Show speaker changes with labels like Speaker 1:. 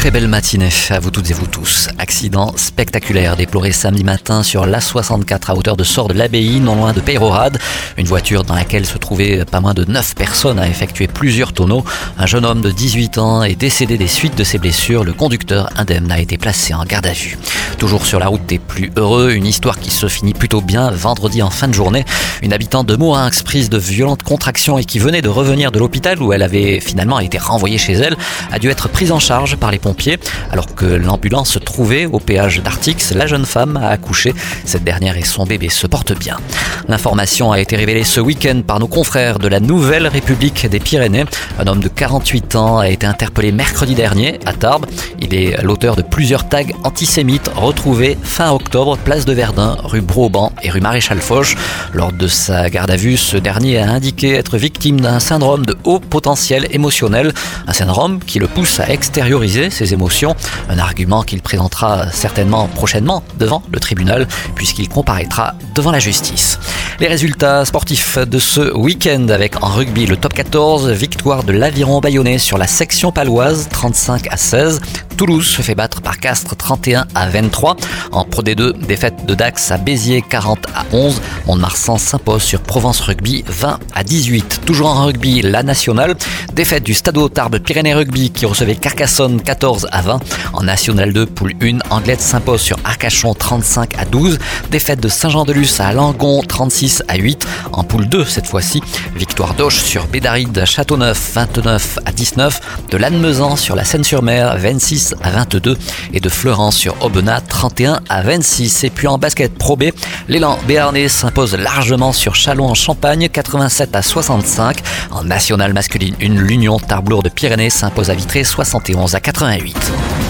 Speaker 1: très belle matinée à vous toutes et vous tous. Accident spectaculaire déploré samedi matin sur l'A64 à hauteur de Sort de l'Abbaye, non loin de Peyrorade. Une voiture dans laquelle se trouvaient pas moins de 9 personnes a effectué plusieurs tonneaux. Un jeune homme de 18 ans est décédé des suites de ses blessures. Le conducteur indemne a été placé en garde à vue. Toujours sur la route des plus heureux, une histoire qui se finit plutôt bien vendredi en fin de journée. Une habitante de Mourinx prise de violentes contractions et qui venait de revenir de l'hôpital où elle avait finalement été renvoyée chez elle a dû être prise en charge par les pompiers alors que l'ambulance se trouvait au péage d'Artix, la jeune femme a accouché. Cette dernière et son bébé se portent bien. L'information a été révélée ce week-end par nos confrères de la Nouvelle République des Pyrénées. Un homme de 48 ans a été interpellé mercredi dernier à Tarbes. Il est l'auteur de plusieurs tags antisémites retrouvés fin octobre, place de Verdun, rue Broban et rue Maréchal Foch. Lors de sa garde à vue, ce dernier a indiqué être victime d'un syndrome de haut potentiel émotionnel, un syndrome qui le pousse à extérioriser ses émotions, un argument qu'il présentera certainement prochainement devant le tribunal puisqu'il comparaîtra devant la justice. Les résultats sportifs de ce week-end avec en rugby le top 14, victoire de l'Aviron Bayonnais sur la section paloise 35 à 16. Toulouse se fait battre par Castres 31 à 23. En Pro D2, défaite de Dax à Béziers 40 à 11. Mont-de-Marsan s'impose sur Provence Rugby 20 à 18. Toujours en rugby, la nationale. Défaite du Stade Tarbes Pyrénées Rugby qui recevait Carcassonne 14 à 20. En National 2, poule 1, Anglette s'impose sur Arcachon 35 à 12. Défaite de Saint-Jean-de-Luz à Langon 36 à 8. En poule 2 cette fois-ci, victoire d'Auch sur Bédaride Châteauneuf 29 à 19. De Lannemezan sur la Seine-sur-Mer 26 à 22 et de Florence sur Aubenas 31 à 26. Et puis en basket Pro B, l'élan béarnais s'impose largement sur Chalon en Champagne 87 à 65. En nationale masculine, une l'Union Tarblour de Pyrénées s'impose à Vitré 71 à 88.